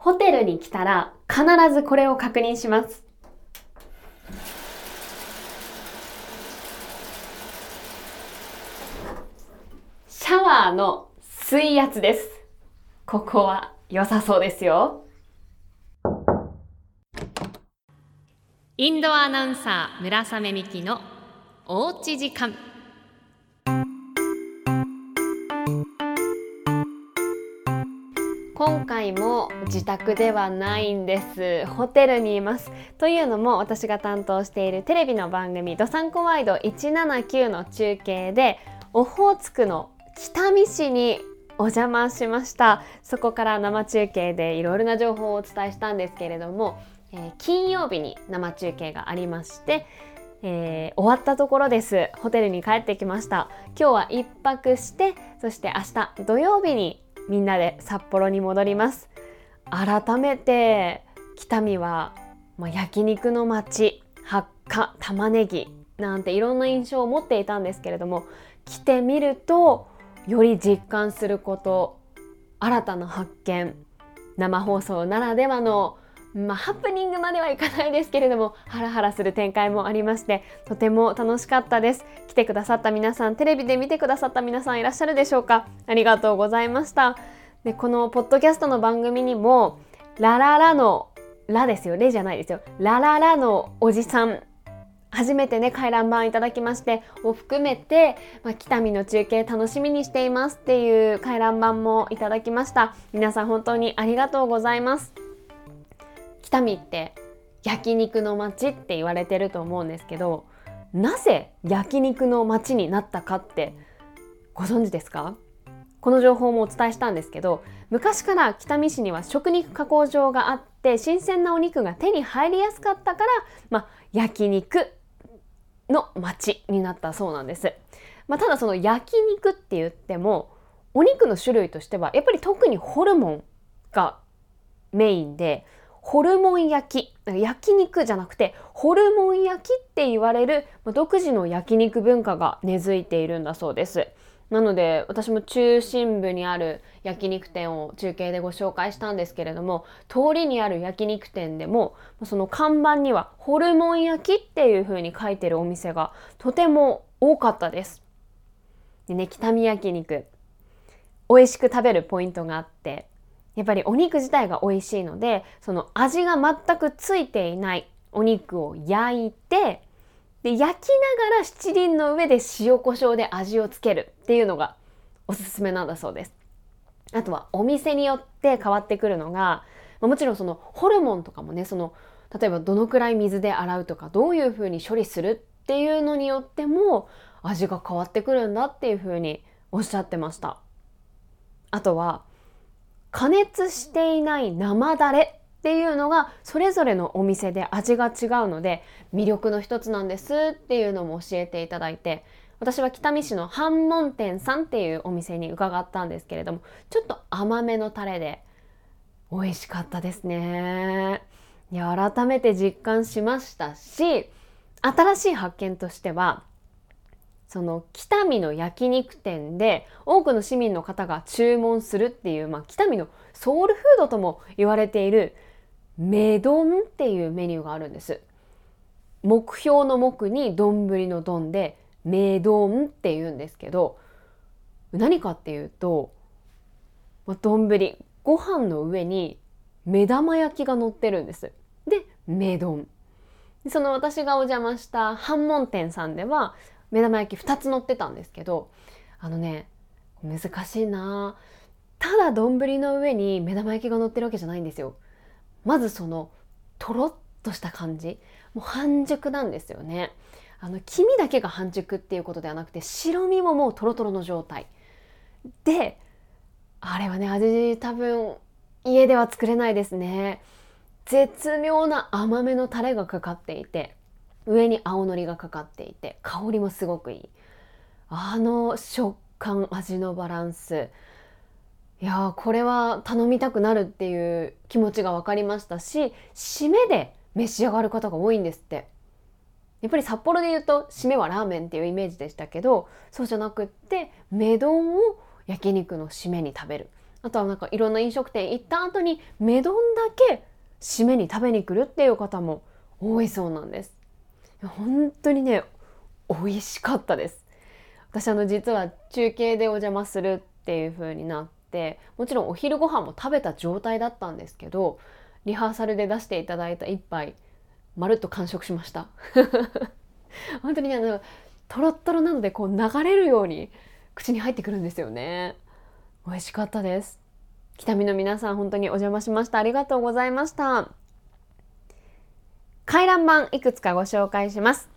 ホテルに来たら必ずこれを確認します。シャワーの水圧です。ここは良さそうですよ。インドアナウンサー村雨美希のおうち時間。今回も自宅ではないんです。ホテルにいます。というのも私が担当しているテレビの番組「どさんこワイド179」の中継でオホーツクの北見市にお邪魔しました。そこから生中継でいろいろな情報をお伝えしたんですけれども、えー、金曜日に生中継がありましてえー、終わったところです。ホテルに帰ってきました。今日は1泊してそして明日土曜日にみんなで札幌に戻ります。改めて北見は、まあ、焼肉の街発火玉ねぎなんていろんな印象を持っていたんですけれども来てみるとより実感すること新たな発見生放送ならではのまあ、ハプニングまではいかないですけれどもハラハラする展開もありましてとても楽しかったです。来てくださった皆さんテレビで見てくださった皆さんいらっしゃるでしょうか？ありがとうございました。でこのポッドキャストの番組にもラララのラですよ。レじゃないですよ。ラララのおじさん初めてね回覧板いただきましてを含めて、まあ、北見の中継楽しみにしていますっていう回覧板もいただきました。皆さん本当にありがとうございます。北見って焼肉の街って言われてると思うんですけどなぜ焼肉の街になったかってご存知ですか？この情報もお伝えしたんですけど昔から北見市には食肉加工場があって新鮮なお肉が手に入りやすかったから、まあ、焼肉の町になったそうなんです。まあ、ただその焼肉って言ってもお肉の種類としてはやっぱり特にホルモンがメインでホルモン焼き。焼肉じゃなくてホルモン焼きって言われる独自の焼肉文化が根付いているんだそうです。なので私も中心部にある焼肉店を中継でご紹介したんですけれども通りにある焼肉店でもその看板にはホルモン焼きっていう風に書いてるお店がとても多かったです。でね北見焼肉。美味しく食べるポイントがあってやっぱりお肉自体が美味しいのでその味が全くついていないお肉を焼いてで焼きながら七輪の上で塩コショウで味をつけるっていうのがおすすめなんだそうです。あとはお店によって変わってくるのがもちろんそのホルモンとかもねその例えばどのくらい水で洗うとかどういうふうに処理するっていうのによっても味が変わってくるんだっていうふうにおっしゃってました。あとは加熱していない生だれっていうのがそれぞれのお店で味が違うので魅力の一つなんですっていうのも教えていただいて私は北見市の半門店さんっていうお店に伺ったんですけれどもちょっと甘めのタレで美味しかったですね。いや改めて実感しましたし新しい発見としてはその北見の焼肉店で多くの市民の方が注文するっていう、まあ、北見のソウルフードとも言われているメドンっていうメニューがあるんです。目標の目に丼の丼でメドンって言うんですけど何かっていうと丼ご飯の上に目玉焼きが乗ってるんです。でメドンその私がお邪魔した半門店さんでは目玉焼き2つ乗ってたんですけどあのね難しいな。ただ丼の上に目玉焼きが乗ってるわけじゃないんですよ。まずそのとろっとした感じ。もう半熟なんですよね。あの黄身だけが半熟っていうことではなくて白身ももうトロトロの状態。であれはね味多分家では作れないですね。絶妙な甘めのタレがかかっていて。上に青のりがかかっていて香りもすごくいい。あの食感味のバランス。いやこれは頼みたくなるっていう気持ちが分かりましたし締めで召し上がる方が多いんですって。やっぱり札幌で言うと締めはラーメンっていうイメージでしたけどそうじゃなくって目丼を焼肉の締めに食べる。あとはなんかいろんな飲食店行った後に目丼だけ締めに食べに来るっていう方も多いそうなんです。本当にね美味しかったです。私あの実は中継でお邪魔するっていう風になってもちろんお昼ご飯も食べた状態だったんですけどリハーサルで出していただいた一杯まるっと完食しました。本当にあのとろっとろなのでこう流れるように口に入ってくるんですよね。美味しかったです。北見の皆さん本当にお邪魔しました。ありがとうございました。回覧板いくつかご紹介します。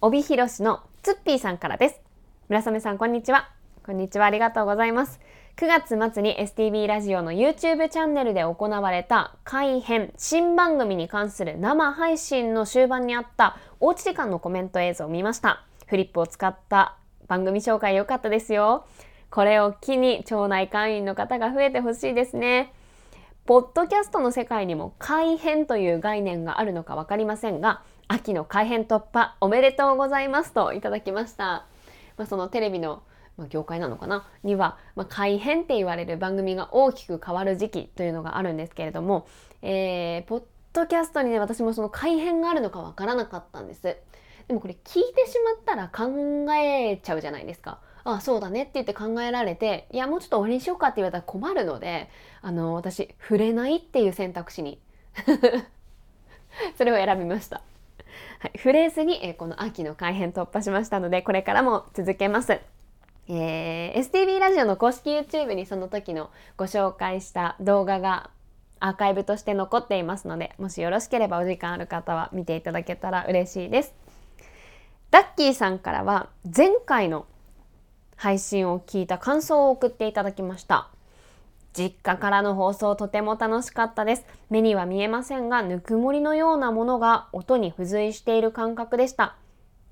帯広市のツッピーさんからです。村雨さんこんにちは。こんにちはありがとうございます。9月末に STB ラジオの YouTube チャンネルで行われた改編新番組に関する生配信の終盤にあったおうち時間のコメント映像を見ました。フリップを使った番組紹介良かったですよ。これを機に町内会員の方が増えてほしいですね。ポッドキャストの世界にも改編という概念があるのか分かりませんが秋の改編突破おめでとうございますといただきました、まあ、そのテレビのまあ、業界なのかな？には、まあ、改編って言われる番組が大きく変わる時期というのがあるんですけれども、えー、ポッドキャストにね私もその改編があるのかわからなかったんです。でもこれ聞いてしまったら考えちゃうじゃないですか。あそうだねって言って考えられていやもうちょっと終わりにしようかって言われたら困るのであの私触れないっていう選択肢に。それを選びました。はい、触れずに、え、この秋の改編突破しましたのでこれからも続けます。えー、STB ラジオの公式 YouTube にその時のご紹介した動画がアーカイブとして残っていますのでもしよろしければお時間ある方は見ていただけたら嬉しいです。ダッキーさんからは前回の配信を聞いた感想を送っていただきました。実家からの放送とても楽しかったです。目には見えませんが、ぬくもりのようなものが音に付随している感覚でした。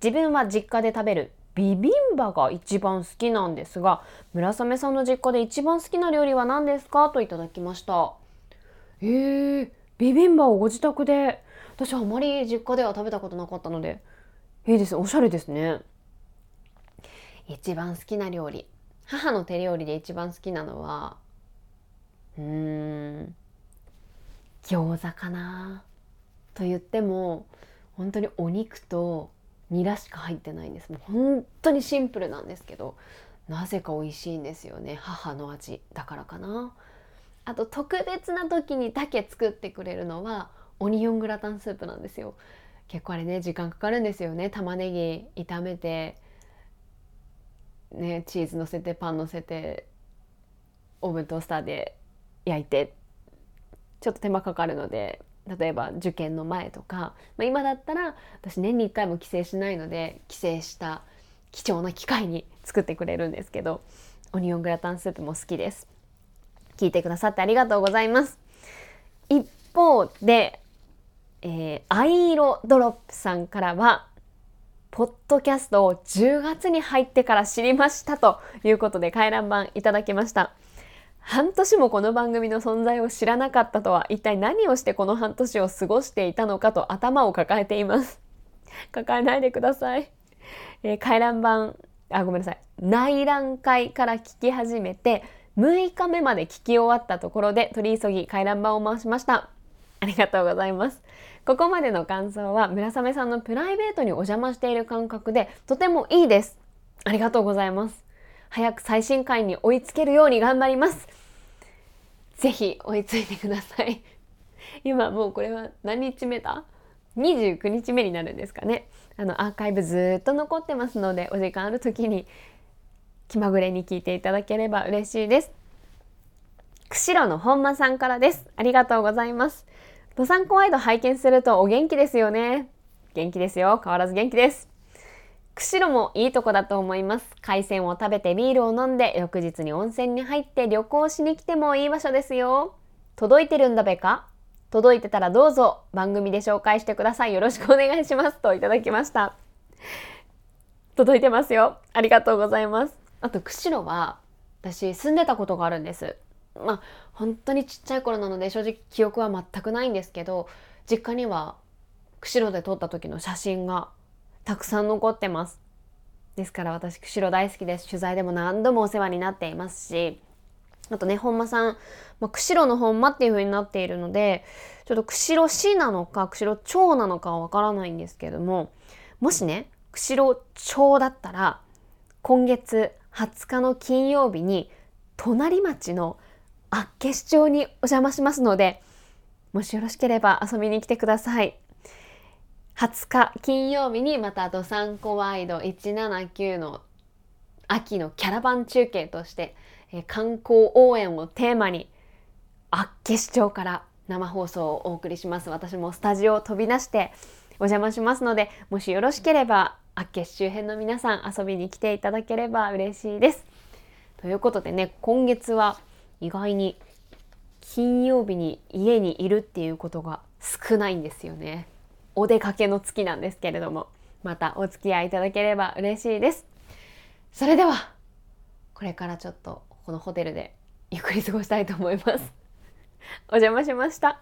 自分は実家で食べるビビンバが一番好きなんですが村雨さんの実家で一番好きな料理は何ですか？といただきましたえー、ビビンバをご自宅で？私あまり実家では食べたことなかったのでいいですおしゃれですね一番好きな料理。母の手料理で一番好きなのはうーん餃子かな。と言っても本当にお肉とニラしか入ってないんです。もう本当にシンプルなんですけどなぜか美味しいんですよね。母の味だからかな。あと特別な時にだけ作ってくれるのはオニオングラタンスープなんですよ。結構あれね時間かかるんですよね。玉ねぎ炒めてねチーズのせてパンのせてオーブントースターで焼いてちょっと手間かかるので例えば受験の前とか、まあ、今だったら私年に1回も帰省しないので帰省した貴重な機会に作ってくれるんですけどオニオングラタンスープも好きです。聞いてくださってありがとうございます。一方で、えー、藍色ドロップさんからはポッドキャストを10月に入ってから知りましたということで回覧板いただきました。半年もこの番組の存在を知らなかったとは一体何をしてこの半年を過ごしていたのかと頭を抱えています。抱えないでください、えー、回覧板あごめんなさい。内覧会から聞き始めて6日目まで聞き終わったところで取り急ぎ回覧板を回しました。ありがとうございます。ここまでの感想は村雨さんのプライベートにお邪魔している感覚でとてもいいですありがとうございます早く最新回に追いつけるように頑張ります。ぜひ追いついてください。今もうこれは何日目だ ?29 日目になるんですかね。あのアーカイブずっと残ってますのでお時間ある時に気まぐれに聞いていただければ嬉しいです。釧路の本間さんからです。ありがとうございます。登山コワイド拝見するとお元気ですよね。元気ですよ。変わらず元気です。釧路もいいとこだと思います。海鮮を食べてビールを飲んで翌日に温泉に入って旅行しに来てもいい場所ですよ。届いてるんだべか？届いてたらどうぞ番組で紹介してください。よろしくお願いします。といただきました。届いてますよ。ありがとうございます。あと釧路は私住んでたことがあるんです。まあ本当にちっちゃい頃なので正直記憶は全くないんですけど実家には釧路で撮った時の写真がたくさん残ってます。ですから私釧路大好きです。取材でも何度もお世話になっていますしあとね本間さん、まあ、釧路の本間っていう風になっているのでちょっと釧路市なのか釧路町なのかはわからないんですけどももしね釧路町だったら今月20日の金曜日に隣町の厚岸町にお邪魔しますのでもしよろしければ遊びに来てください。20日金曜日にまたドサンコワイド179の秋のキャラバン中継として、え観光応援をテーマに厚岸町から生放送をお送りします私もスタジオを飛び出してお邪魔しますのでもしよろしければ厚岸周辺の皆さん遊びに来ていただければ嬉しいですということでね今月は意外に金曜日に家にいるっていうことが少ないんですよね。お出かけの月なんですけれども。またお付き合いいただければ嬉しいです。それではこれからちょっとこのホテルでゆっくり過ごしたいと思います。お邪魔しました。